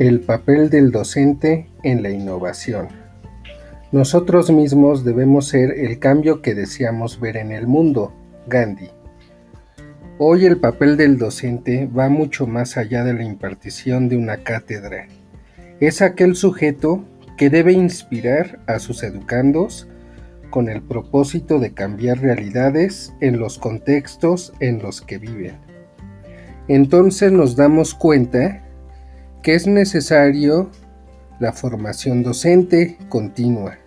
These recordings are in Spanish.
El papel del docente en la innovación. Nosotros mismos debemos ser el cambio que deseamos ver en el mundo. Gandhi. Hoy el papel del docente va mucho más allá de la impartición de una cátedra. Es aquel sujeto que debe inspirar a sus educandos con el propósito de cambiar realidades en los contextos en los que viven. Entonces nos damos cuenta que es necesario la formación docente continua,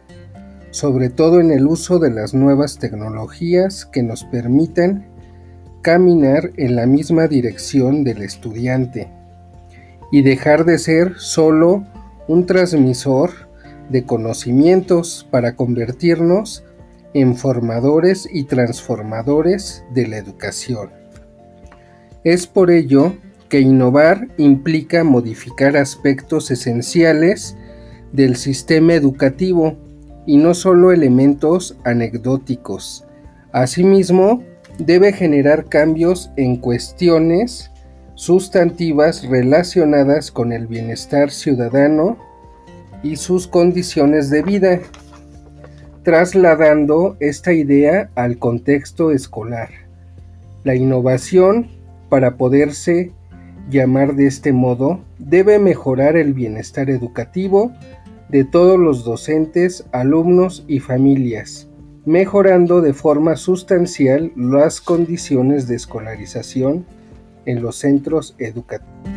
sobre todo en el uso de las nuevas tecnologías que nos permitan caminar en la misma dirección del estudiante y dejar de ser solo un transmisor de conocimientos para convertirnos en formadores y transformadores de la educación. Es por ello que innovar implica modificar aspectos esenciales del sistema educativo y no solo elementos anecdóticos. Asimismo, debe generar cambios en cuestiones sustantivas relacionadas con el bienestar ciudadano y sus condiciones de vida, trasladando esta idea al contexto escolar. La innovación, para poderse llamar de este modo, debe mejorar el bienestar educativo de todos los docentes, alumnos y familias, mejorando de forma sustancial las condiciones de escolarización en los centros educativos.